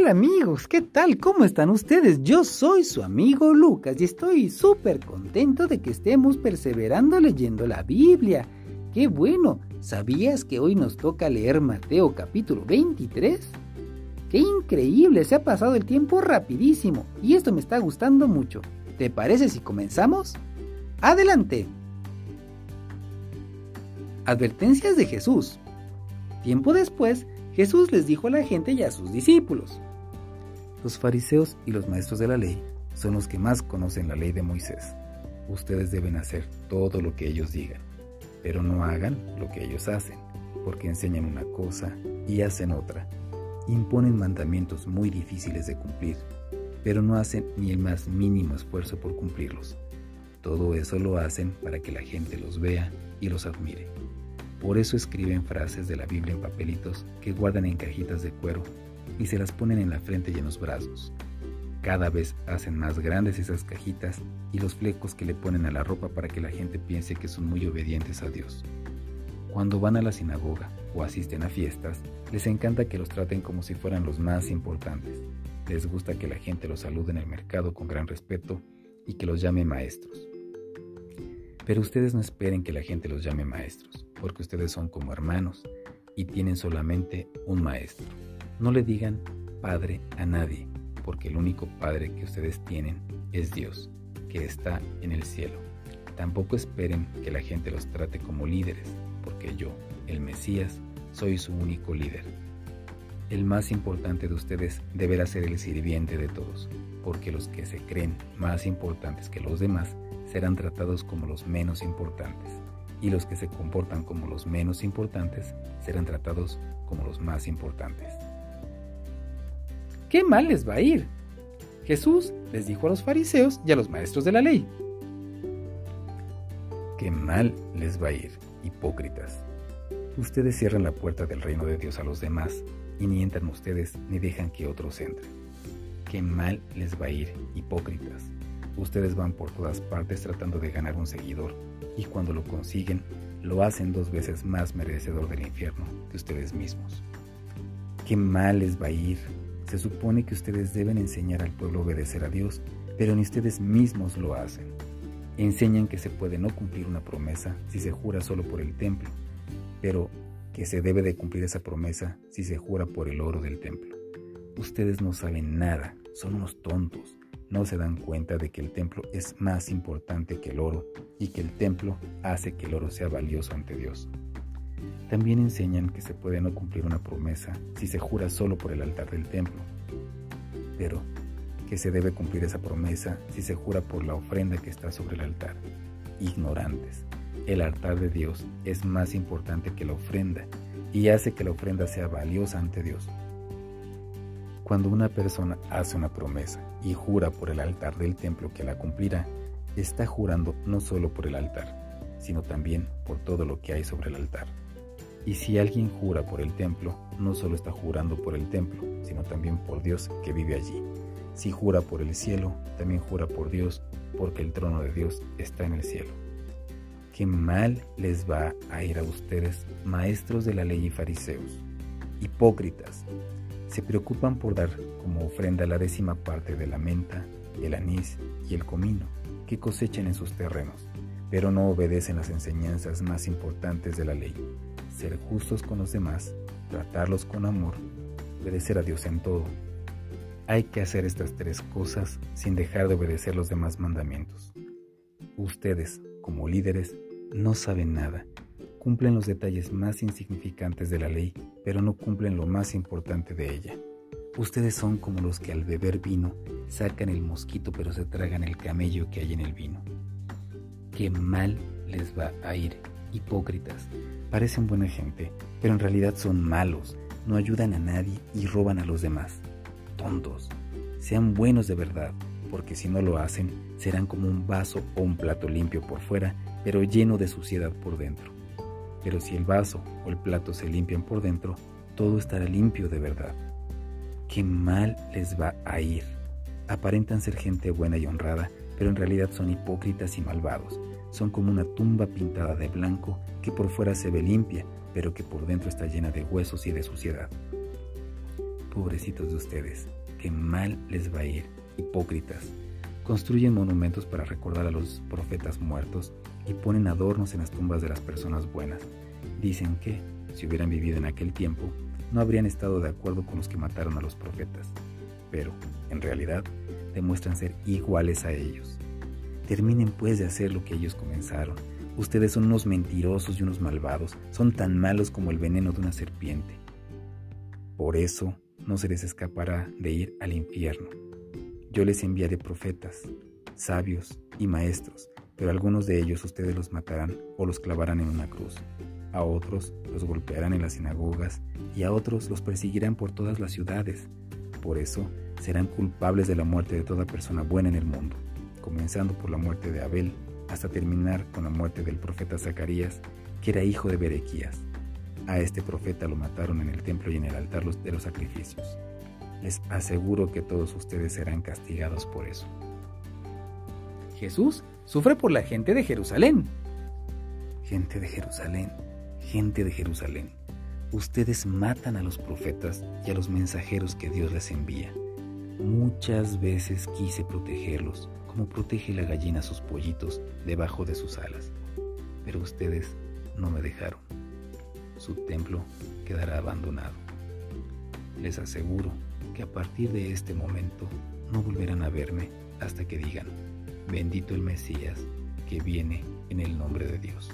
Hola amigos, ¿qué tal? ¿Cómo están ustedes? Yo soy su amigo Lucas y estoy súper contento de que estemos perseverando leyendo la Biblia. ¡Qué bueno! ¿Sabías que hoy nos toca leer Mateo capítulo 23? ¡Qué increíble! Se ha pasado el tiempo rapidísimo y esto me está gustando mucho. ¿Te parece si comenzamos? ¡Adelante! Advertencias de Jesús. Tiempo después, Jesús les dijo a la gente y a sus discípulos. Los fariseos y los maestros de la ley son los que más conocen la ley de Moisés. Ustedes deben hacer todo lo que ellos digan, pero no hagan lo que ellos hacen, porque enseñan una cosa y hacen otra. Imponen mandamientos muy difíciles de cumplir, pero no hacen ni el más mínimo esfuerzo por cumplirlos. Todo eso lo hacen para que la gente los vea y los admire. Por eso escriben frases de la Biblia en papelitos que guardan en cajitas de cuero y se las ponen en la frente y en los brazos. Cada vez hacen más grandes esas cajitas y los flecos que le ponen a la ropa para que la gente piense que son muy obedientes a Dios. Cuando van a la sinagoga o asisten a fiestas, les encanta que los traten como si fueran los más importantes. Les gusta que la gente los salude en el mercado con gran respeto y que los llame maestros. Pero ustedes no esperen que la gente los llame maestros porque ustedes son como hermanos y tienen solamente un maestro. No le digan Padre a nadie, porque el único Padre que ustedes tienen es Dios, que está en el cielo. Tampoco esperen que la gente los trate como líderes, porque yo, el Mesías, soy su único líder. El más importante de ustedes deberá ser el sirviente de todos, porque los que se creen más importantes que los demás serán tratados como los menos importantes y los que se comportan como los menos importantes serán tratados como los más importantes. ¿Qué mal les va a ir? Jesús les dijo a los fariseos y a los maestros de la ley. Qué mal les va a ir, hipócritas. Ustedes cierran la puerta del reino de Dios a los demás y ni entran ustedes ni dejan que otros entren. Qué mal les va a ir, hipócritas. Ustedes van por todas partes tratando de ganar un seguidor y cuando lo consiguen, lo hacen dos veces más merecedor del infierno que ustedes mismos. Qué mal les va a ir. Se supone que ustedes deben enseñar al pueblo a obedecer a Dios, pero ni ustedes mismos lo hacen. Enseñan que se puede no cumplir una promesa si se jura solo por el templo, pero que se debe de cumplir esa promesa si se jura por el oro del templo. Ustedes no saben nada, son unos tontos no se dan cuenta de que el templo es más importante que el oro y que el templo hace que el oro sea valioso ante Dios. También enseñan que se puede no cumplir una promesa si se jura solo por el altar del templo, pero que se debe cumplir esa promesa si se jura por la ofrenda que está sobre el altar. Ignorantes. El altar de Dios es más importante que la ofrenda y hace que la ofrenda sea valiosa ante Dios. Cuando una persona hace una promesa y jura por el altar del templo que la cumplirá, está jurando no solo por el altar, sino también por todo lo que hay sobre el altar. Y si alguien jura por el templo, no solo está jurando por el templo, sino también por Dios que vive allí. Si jura por el cielo, también jura por Dios, porque el trono de Dios está en el cielo. Qué mal les va a ir a ustedes, maestros de la ley y fariseos, hipócritas, se preocupan por dar como ofrenda la décima parte de la menta, el anís y el comino que cosechan en sus terrenos, pero no obedecen las enseñanzas más importantes de la ley, ser justos con los demás, tratarlos con amor, obedecer a Dios en todo. Hay que hacer estas tres cosas sin dejar de obedecer los demás mandamientos. Ustedes, como líderes, no saben nada cumplen los detalles más insignificantes de la ley, pero no cumplen lo más importante de ella. Ustedes son como los que al beber vino sacan el mosquito pero se tragan el camello que hay en el vino. Qué mal les va a ir, hipócritas. Parecen buena gente, pero en realidad son malos, no ayudan a nadie y roban a los demás. Tontos. Sean buenos de verdad, porque si no lo hacen, serán como un vaso o un plato limpio por fuera, pero lleno de suciedad por dentro. Pero si el vaso o el plato se limpian por dentro, todo estará limpio de verdad. Qué mal les va a ir. Aparentan ser gente buena y honrada, pero en realidad son hipócritas y malvados. Son como una tumba pintada de blanco que por fuera se ve limpia, pero que por dentro está llena de huesos y de suciedad. Pobrecitos de ustedes, qué mal les va a ir, hipócritas. Construyen monumentos para recordar a los profetas muertos y ponen adornos en las tumbas de las personas buenas. Dicen que, si hubieran vivido en aquel tiempo, no habrían estado de acuerdo con los que mataron a los profetas, pero, en realidad, demuestran ser iguales a ellos. Terminen pues de hacer lo que ellos comenzaron. Ustedes son unos mentirosos y unos malvados, son tan malos como el veneno de una serpiente. Por eso no se les escapará de ir al infierno. Yo les enviaré profetas, sabios y maestros, pero algunos de ellos ustedes los matarán o los clavarán en una cruz. A otros los golpearán en las sinagogas y a otros los perseguirán por todas las ciudades. Por eso serán culpables de la muerte de toda persona buena en el mundo, comenzando por la muerte de Abel hasta terminar con la muerte del profeta Zacarías, que era hijo de Berequías. A este profeta lo mataron en el templo y en el altar de los sacrificios. Les aseguro que todos ustedes serán castigados por eso. Jesús sufre por la gente de Jerusalén. Gente de Jerusalén, gente de Jerusalén, ustedes matan a los profetas y a los mensajeros que Dios les envía. Muchas veces quise protegerlos, como protege la gallina a sus pollitos debajo de sus alas, pero ustedes no me dejaron. Su templo quedará abandonado. Les aseguro que a partir de este momento no volverán a verme hasta que digan, bendito el Mesías que viene en el nombre de Dios.